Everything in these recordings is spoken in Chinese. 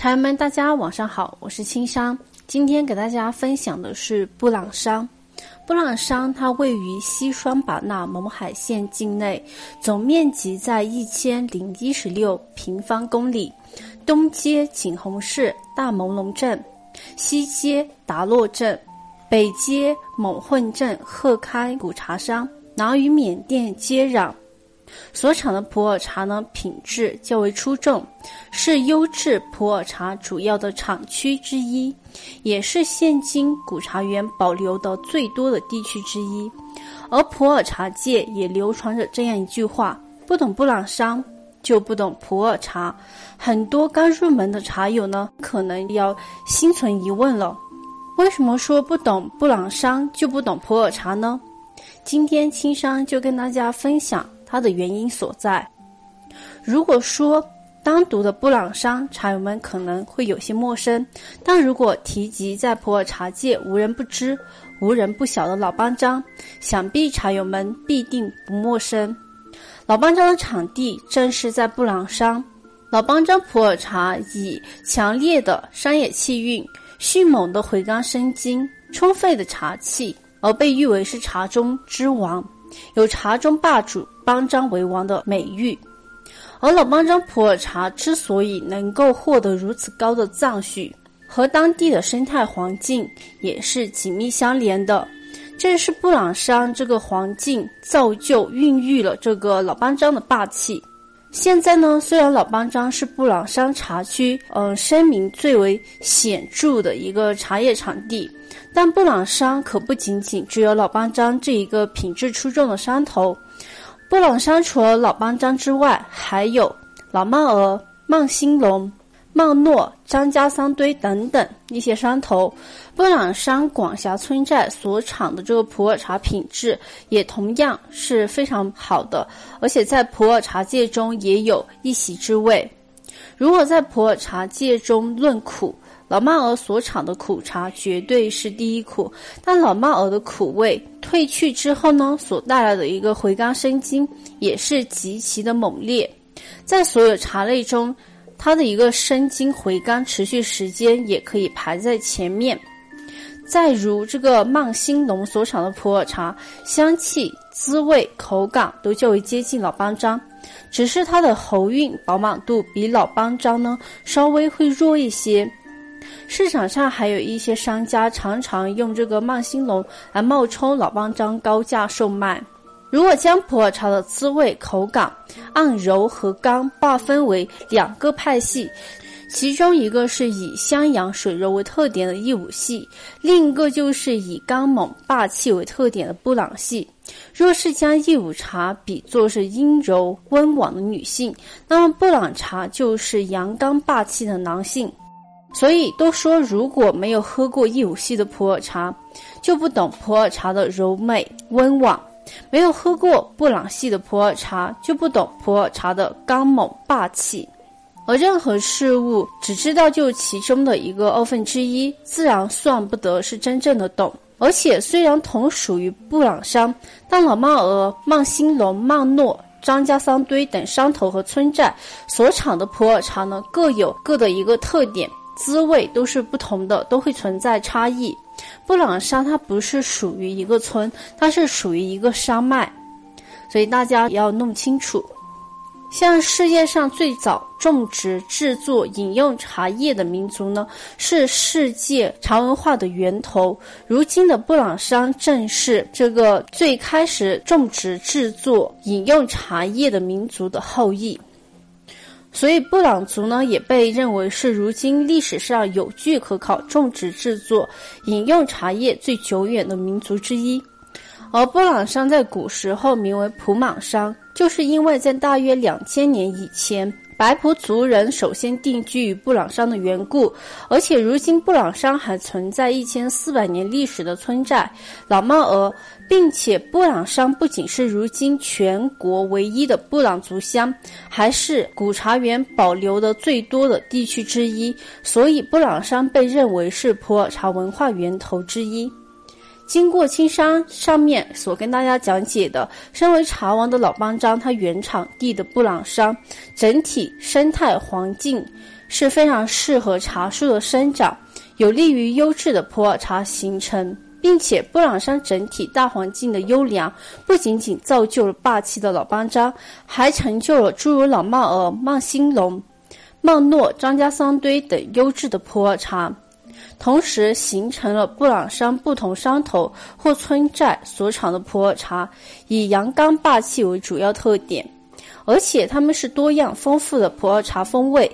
茶友们，大家晚上好，我是青山。今天给大家分享的是布朗山。布朗山它位于西双版纳勐海县境内，总面积在一千零一十六平方公里。东接景洪市大朦胧镇，西接达洛镇，北接勐混镇鹤开古茶山，南与缅甸接壤。所产的普洱茶呢，品质较为出众，是优质普洱茶主要的产区之一，也是现今古茶园保留的最多的地区之一。而普洱茶界也流传着这样一句话：不懂布朗山，就不懂普洱茶。很多刚入门的茶友呢，可能要心存疑问了：为什么说不懂布朗山就不懂普洱茶呢？今天青山就跟大家分享。它的原因所在。如果说单独的布朗山茶友们可能会有些陌生，但如果提及在普洱茶界无人不知、无人不晓的老班章，想必茶友们必定不陌生。老班章的产地正是在布朗山。老班章普洱茶以强烈的山野气韵、迅猛的回甘生津、充沛的茶气，而被誉为是茶中之王。有“茶中霸主，班章为王”的美誉，而老班章普洱茶之所以能够获得如此高的赞许，和当地的生态环境也是紧密相连的。正是布朗山这个环境造就、孕育了这个老班章的霸气。现在呢，虽然老班章是布朗山茶区，嗯，声名最为显著的一个茶叶产地。但布朗山可不仅仅只有老班章这一个品质出众的山头，布朗山除了老班章之外，还有老曼峨、曼兴隆、曼诺、张家三堆等等一些山头。布朗山广峡村寨所产的这个普洱茶品质也同样是非常好的，而且在普洱茶界中也有一席之位。如果在普洱茶界中论苦，老曼峨所产的苦茶绝对是第一苦，但老曼峨的苦味褪去之后呢，所带来的一个回甘生津也是极其的猛烈。在所有茶类中，它的一个生津回甘持续时间也可以排在前面。再如这个曼兴隆所产的普洱茶，香气、滋味、口感都较为接近老班章，只是它的喉韵饱满度比老班章呢稍微会弱一些。市场上还有一些商家常常用这个曼兴隆来冒充老邦章高价售卖。如果将普洱茶的滋味口感按柔和刚划分为两个派系，其中一个是以香扬水柔为特点的义武系，另一个就是以刚猛霸气为特点的布朗系。若是将义武茶比作是阴柔温婉的女性，那么布朗茶就是阳刚霸气的男性。所以都说，如果没有喝过义武系的普洱茶，就不懂普洱茶的柔美温婉；没有喝过布朗系的普洱茶，就不懂普洱茶的刚猛霸气。而任何事物只知道就其中的一个二分之一，自然算不得是真正的懂。而且，虽然同属于布朗山，但老曼鹅、曼兴隆、曼诺、张家三堆等山头和村寨所产的普洱茶呢，各有各的一个特点。滋味都是不同的，都会存在差异。布朗山它不是属于一个村，它是属于一个山脉，所以大家也要弄清楚。像世界上最早种植、制作、饮用茶叶的民族呢，是世界茶文化的源头。如今的布朗山正是这个最开始种植、制作、饮用茶叶的民族的后裔。所以，布朗族呢也被认为是如今历史上有据可考种植、制作、饮用茶叶最久远的民族之一。而布朗山在古时候名为普莽山，就是因为在大约两千年以前。白婆族人首先定居于布朗山的缘故，而且如今布朗山还存在一千四百年历史的村寨老曼鹅，并且布朗山不仅是如今全国唯一的布朗族乡，还是古茶园保留的最多的地区之一，所以布朗山被认为是普洱茶文化源头之一。经过青山上面所跟大家讲解的，身为茶王的老邦章，它原产地的布朗山，整体生态环境是非常适合茶树的生长，有利于优质的普洱茶形成。并且，布朗山整体大环境的优良，不仅仅造就了霸气的老邦章，还成就了诸如老曼尔、曼兴隆、曼诺、张家桑堆等优质的普洱茶，同时形成了布朗山不同山头或村寨所产的普洱茶，以阳刚霸气为主要特点，而且它们是多样丰富的普洱茶风味。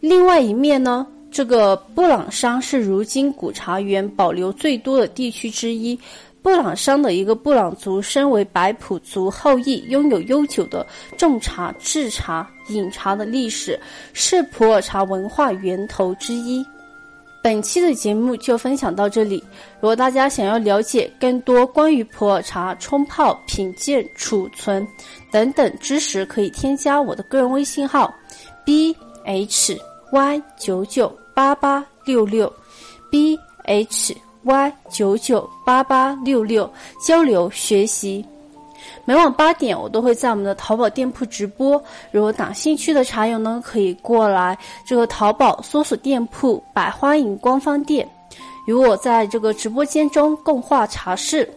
另外一面呢？这个布朗山是如今古茶园保留最多的地区之一。布朗山的一个布朗族，身为白普族后裔，拥有悠久的种茶、制茶、饮茶的历史，是普洱茶文化源头之一。本期的节目就分享到这里。如果大家想要了解更多关于普洱茶冲泡、品鉴、储存等等知识，可以添加我的个人微信号：b h。y 九九八八六六，b h y 九九八八六六交流学习，每晚八点我都会在我们的淘宝店铺直播。如果感兴趣的茶友呢，可以过来这个淘宝搜索店铺“百花影官方店”，与我在这个直播间中共话茶事。